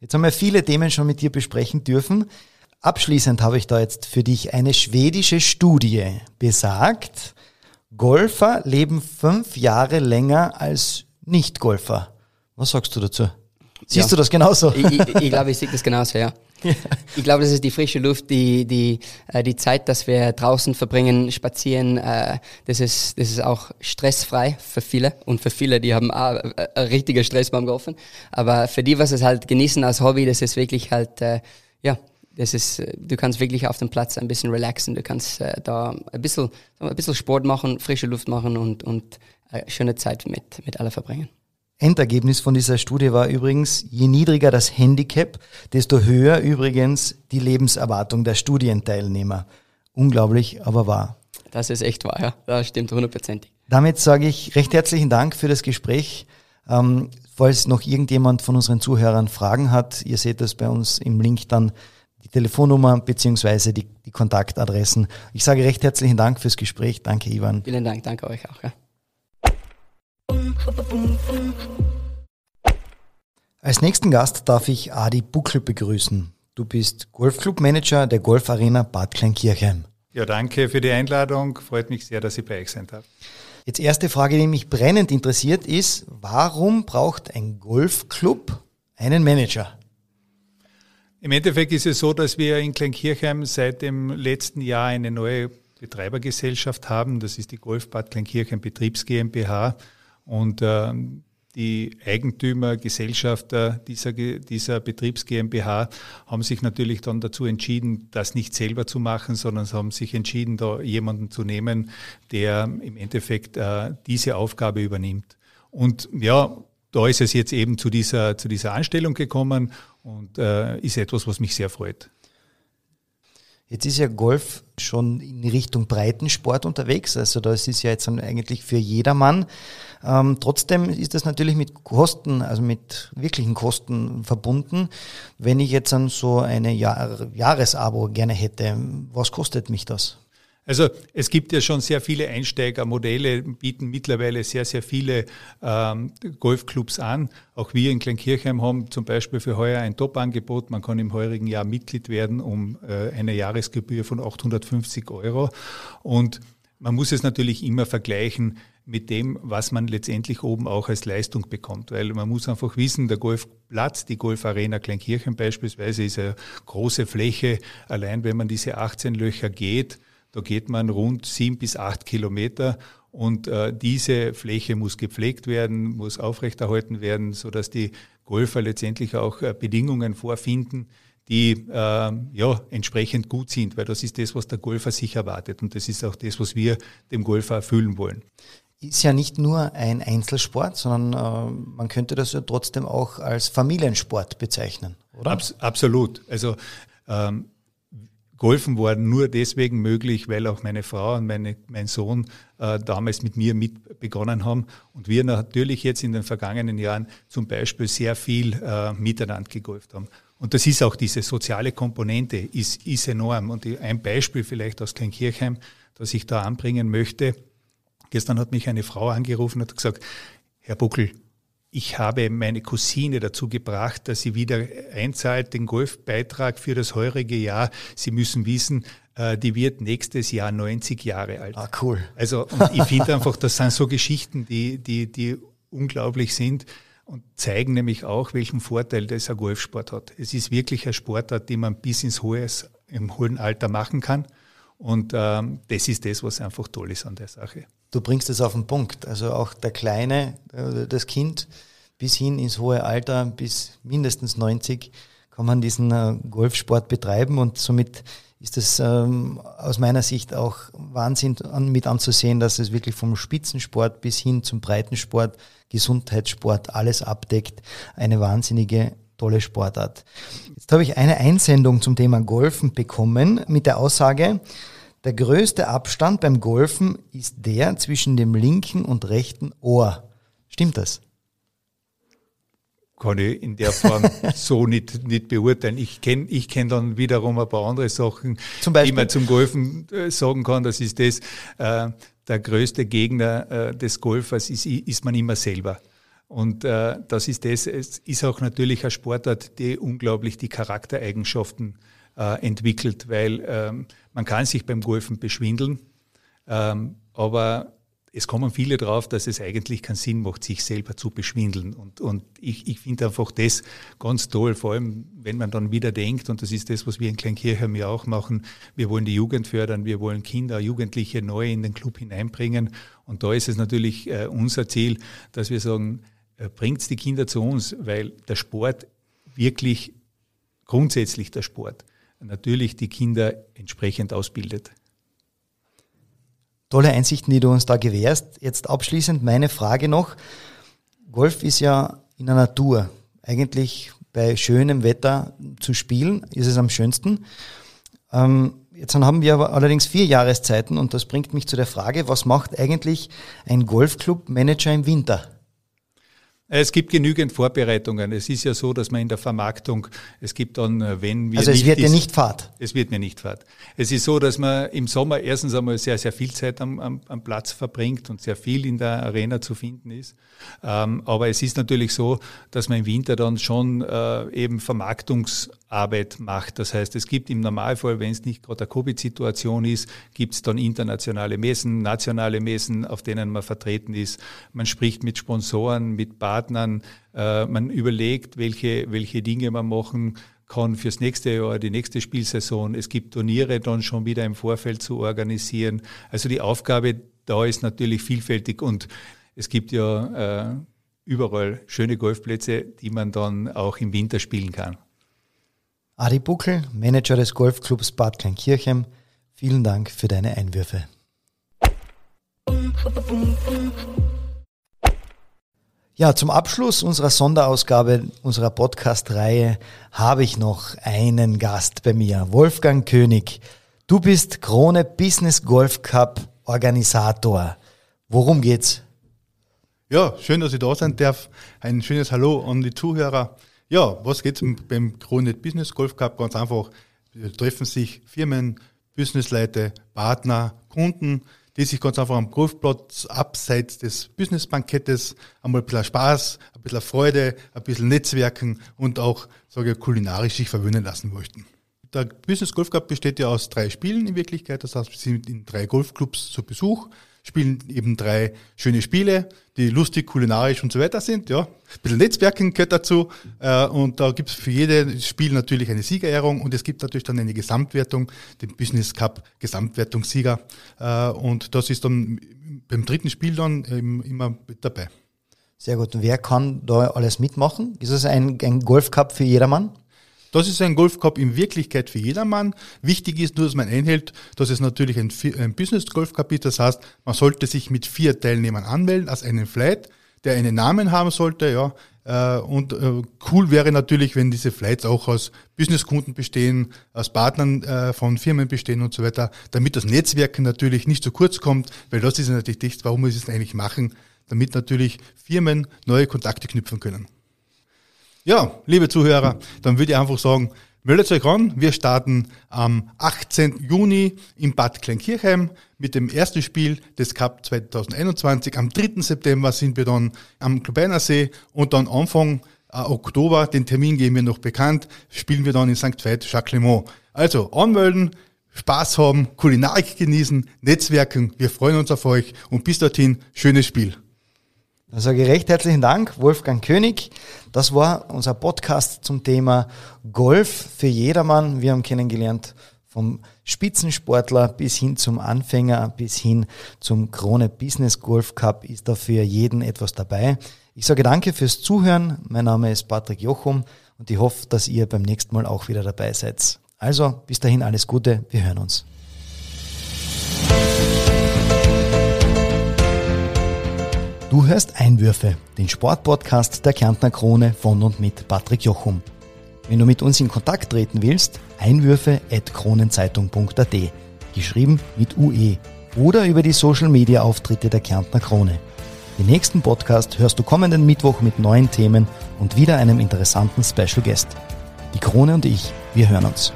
Jetzt haben wir viele Themen schon mit dir besprechen dürfen. Abschließend habe ich da jetzt für dich eine schwedische Studie besagt. Golfer leben fünf Jahre länger als Nicht-Golfer. Was sagst du dazu? Siehst ja. du das genauso? Ich, ich, ich glaube, ich sehe das genauso, ja. Ich glaube, das ist die frische Luft, die, die, äh, die Zeit, dass wir draußen verbringen, spazieren, äh, das ist, das ist auch stressfrei für viele und für viele, die haben auch äh, richtiger Stress beim Golfen. Aber für die, was es halt genießen als Hobby, das ist wirklich halt, ja, das ist, du kannst wirklich auf dem Platz ein bisschen relaxen, du kannst da ein bisschen, ein bisschen Sport machen, frische Luft machen und, und schöne Zeit mit, mit alle verbringen. Endergebnis von dieser Studie war übrigens, je niedriger das Handicap, desto höher übrigens die Lebenserwartung der Studienteilnehmer. Unglaublich, aber wahr. Das ist echt wahr, ja. Das stimmt hundertprozentig. Damit sage ich recht herzlichen Dank für das Gespräch. Ähm, falls noch irgendjemand von unseren Zuhörern Fragen hat, ihr seht das bei uns im Link dann die Telefonnummer beziehungsweise die, die Kontaktadressen. Ich sage recht herzlichen Dank fürs Gespräch. Danke, Ivan. Vielen Dank, danke euch auch. Ja. Als nächsten Gast darf ich Adi Buckel begrüßen. Du bist Golfclub-Manager der Golfarena Bad Kleinkirchheim. Ja, danke für die Einladung. Freut mich sehr, dass ich bei euch sein darf. Jetzt erste Frage, die mich brennend interessiert, ist, warum braucht ein Golfclub einen Manager? Im Endeffekt ist es so, dass wir in Kleinkirchheim seit dem letzten Jahr eine neue Betreibergesellschaft haben. Das ist die Golfbad Kleinkirchheim Betriebs GmbH. Und äh, die Eigentümer, Gesellschafter dieser, dieser Betriebs GmbH haben sich natürlich dann dazu entschieden, das nicht selber zu machen, sondern sie haben sich entschieden, da jemanden zu nehmen, der im Endeffekt äh, diese Aufgabe übernimmt. Und ja, da ist es jetzt eben zu dieser, zu dieser Anstellung gekommen und äh, ist etwas, was mich sehr freut. Jetzt ist ja Golf schon in Richtung Breitensport unterwegs, also das ist ja jetzt eigentlich für jedermann. Ähm, trotzdem ist das natürlich mit Kosten, also mit wirklichen Kosten verbunden. Wenn ich jetzt dann so eine Jahr Jahresabo gerne hätte, was kostet mich das? Also es gibt ja schon sehr viele Einsteigermodelle, bieten mittlerweile sehr, sehr viele ähm, Golfclubs an. Auch wir in Kleinkirchheim haben zum Beispiel für heuer ein Top-Angebot. Man kann im heurigen Jahr Mitglied werden um äh, eine Jahresgebühr von 850 Euro. Und man muss es natürlich immer vergleichen mit dem, was man letztendlich oben auch als Leistung bekommt. Weil man muss einfach wissen, der Golfplatz, die Golfarena Kleinkirchen beispielsweise, ist eine große Fläche. Allein wenn man diese 18 Löcher geht, da geht man rund sieben bis acht Kilometer und äh, diese Fläche muss gepflegt werden, muss aufrechterhalten werden, so dass die Golfer letztendlich auch äh, Bedingungen vorfinden, die äh, ja entsprechend gut sind, weil das ist das, was der Golfer sich erwartet und das ist auch das, was wir dem Golfer erfüllen wollen. Ist ja nicht nur ein Einzelsport, sondern äh, man könnte das ja trotzdem auch als Familiensport bezeichnen, oder? Abs absolut. Also ähm, Golfen war nur deswegen möglich, weil auch meine Frau und meine, mein Sohn äh, damals mit mir mit begonnen haben und wir natürlich jetzt in den vergangenen Jahren zum Beispiel sehr viel äh, miteinander gegolft haben. Und das ist auch diese soziale Komponente, ist, ist enorm. Und ein Beispiel vielleicht aus Kleinkirchheim, das ich da anbringen möchte. Gestern hat mich eine Frau angerufen und hat gesagt, Herr Buckel, ich habe meine Cousine dazu gebracht, dass sie wieder einzahlt, den Golfbeitrag für das heurige Jahr. Sie müssen wissen, äh, die wird nächstes Jahr 90 Jahre alt. Ah, cool. Also ich finde einfach, das sind so Geschichten, die, die, die unglaublich sind und zeigen nämlich auch, welchen Vorteil das ein Golfsport hat. Es ist wirklich ein Sportart, den man bis ins hohe, im hohen Alter machen kann. Und ähm, das ist das, was einfach toll ist an der Sache. Du bringst es auf den Punkt. Also auch der Kleine, äh, das Kind bis hin ins hohe Alter, bis mindestens 90, kann man diesen äh, Golfsport betreiben und somit ist es ähm, aus meiner Sicht auch Wahnsinn an, mit anzusehen, dass es wirklich vom Spitzensport bis hin zum Breitensport, Gesundheitssport alles abdeckt. Eine wahnsinnige tolle Sportart. Jetzt habe ich eine Einsendung zum Thema Golfen bekommen mit der Aussage, der größte Abstand beim Golfen ist der zwischen dem linken und rechten Ohr. Stimmt das? Kann ich in der Form so nicht, nicht beurteilen. Ich kenne ich kenn dann wiederum ein paar andere Sachen, die man zum Golfen äh, sagen kann. Das ist das, äh, der größte Gegner äh, des Golfers ist, ist man immer selber. Und äh, das ist das, es ist auch natürlich ein Sportart, die unglaublich die Charaktereigenschaften äh, entwickelt, weil ähm, man kann sich beim Golfen beschwindeln, ähm, aber es kommen viele drauf, dass es eigentlich keinen Sinn macht, sich selber zu beschwindeln. Und, und ich, ich finde einfach das ganz toll, vor allem wenn man dann wieder denkt, und das ist das, was wir in Kleinkirchheim ja auch machen, wir wollen die Jugend fördern, wir wollen Kinder, Jugendliche neu in den Club hineinbringen. Und da ist es natürlich äh, unser Ziel, dass wir sagen, äh, bringt die Kinder zu uns, weil der Sport wirklich grundsätzlich der Sport natürlich die Kinder entsprechend ausbildet. Tolle Einsichten, die du uns da gewährst. Jetzt abschließend meine Frage noch. Golf ist ja in der Natur. Eigentlich bei schönem Wetter zu spielen ist es am schönsten. Ähm, jetzt haben wir aber allerdings vier Jahreszeiten und das bringt mich zu der Frage, was macht eigentlich ein Golfclub-Manager im Winter? Es gibt genügend Vorbereitungen. Es ist ja so, dass man in der Vermarktung, es gibt dann, äh, wenn wir. Also es wird ja nicht Fahrt. Es wird mir nicht Fahrt. Es ist so, dass man im Sommer erstens einmal sehr, sehr viel Zeit am, am, am Platz verbringt und sehr viel in der Arena zu finden ist. Ähm, aber es ist natürlich so, dass man im Winter dann schon äh, eben Vermarktungsarbeit macht. Das heißt, es gibt im Normalfall, wenn es nicht gerade eine Covid-Situation ist, gibt es dann internationale Messen, nationale Messen, auf denen man vertreten ist. Man spricht mit Sponsoren, mit Bar Partnern. Äh, man überlegt, welche, welche Dinge man machen kann fürs nächste Jahr, die nächste Spielsaison. Es gibt Turniere dann schon wieder im Vorfeld zu organisieren. Also die Aufgabe da ist natürlich vielfältig und es gibt ja äh, überall schöne Golfplätze, die man dann auch im Winter spielen kann. Adi Buckel, Manager des Golfclubs Bad Kleinkirchem, vielen Dank für deine Einwürfe. Ja, zum Abschluss unserer Sonderausgabe unserer Podcast-Reihe habe ich noch einen Gast bei mir, Wolfgang König. Du bist Krone Business Golf Cup Organisator. Worum geht's? Ja, schön, dass ich da sein darf. Ein schönes Hallo an die Zuhörer. Ja, was geht's beim Krone Business Golf Cup? Ganz einfach, treffen sich Firmen, Businessleute, Partner, Kunden, die sich ganz einfach am Golfplatz abseits des Businessbankettes einmal ein bisschen Spaß, ein bisschen Freude, ein bisschen Netzwerken und auch, sage ich, kulinarisch sich verwöhnen lassen möchten. Der Business Golf Cup besteht ja aus drei Spielen in Wirklichkeit. Das heißt, wir sind in drei Golfclubs zu Besuch spielen eben drei schöne Spiele, die lustig, kulinarisch und so weiter sind. Ja, ein bisschen Netzwerken gehört dazu. Äh, und da gibt es für jedes Spiel natürlich eine Siegerehrung und es gibt natürlich dann eine Gesamtwertung, den Business Cup Gesamtwertungssieger. Äh, und das ist dann beim dritten Spiel dann immer mit dabei. Sehr gut. Und wer kann da alles mitmachen? Ist es ein, ein Golfcup für jedermann? Das ist ein Golfcup in Wirklichkeit für jedermann. Wichtig ist nur, dass man einhält, dass es natürlich ein, ein Business Golfcup ist. Das heißt, man sollte sich mit vier Teilnehmern anmelden als einen Flight, der einen Namen haben sollte. Ja, Äh, und äh, cool wäre natürlich, wenn diese Flights auch aus Businesskunden bestehen, aus Partnern äh, von Firmen bestehen und so weiter, damit das Netzwerken natürlich nicht zu kurz kommt, weil das ist natürlich das, warum wir es eigentlich machen, damit natürlich Firmen neue Kontakte knüpfen können. Ja, liebe Zuhörer, dann würde ich einfach sagen, Meldet euch an, wir starten am 18. Juni in Bad Kleinkirchheim mit dem ersten Spiel des Cup 2021. Am 3. September sind wir dann am Klubeiner See und dann Anfang äh, Oktober, den Termin geben wir noch bekannt, spielen wir dann in St. Veit Jacquelemont. Also anmelden, Spaß haben, Kulinarik genießen, Netzwerken. Wir freuen uns auf euch und bis dorthin schönes Spiel. Dann sage ich recht herzlichen Dank, Wolfgang König. Das war unser Podcast zum Thema Golf für jedermann. Wir haben kennengelernt vom Spitzensportler bis hin zum Anfänger, bis hin zum Krone Business Golf Cup ist da für jeden etwas dabei. Ich sage danke fürs Zuhören. Mein Name ist Patrick Jochum und ich hoffe, dass ihr beim nächsten Mal auch wieder dabei seid. Also, bis dahin alles Gute. Wir hören uns. Du hörst Einwürfe, den Sportpodcast der Kärntner Krone von und mit Patrick Jochum. Wenn du mit uns in Kontakt treten willst, Einwürfe at kronenzeitung.at, geschrieben mit UE oder über die Social Media Auftritte der Kärntner Krone. Den nächsten Podcast hörst du kommenden Mittwoch mit neuen Themen und wieder einem interessanten Special Guest. Die Krone und ich, wir hören uns.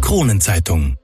Kronenzeitung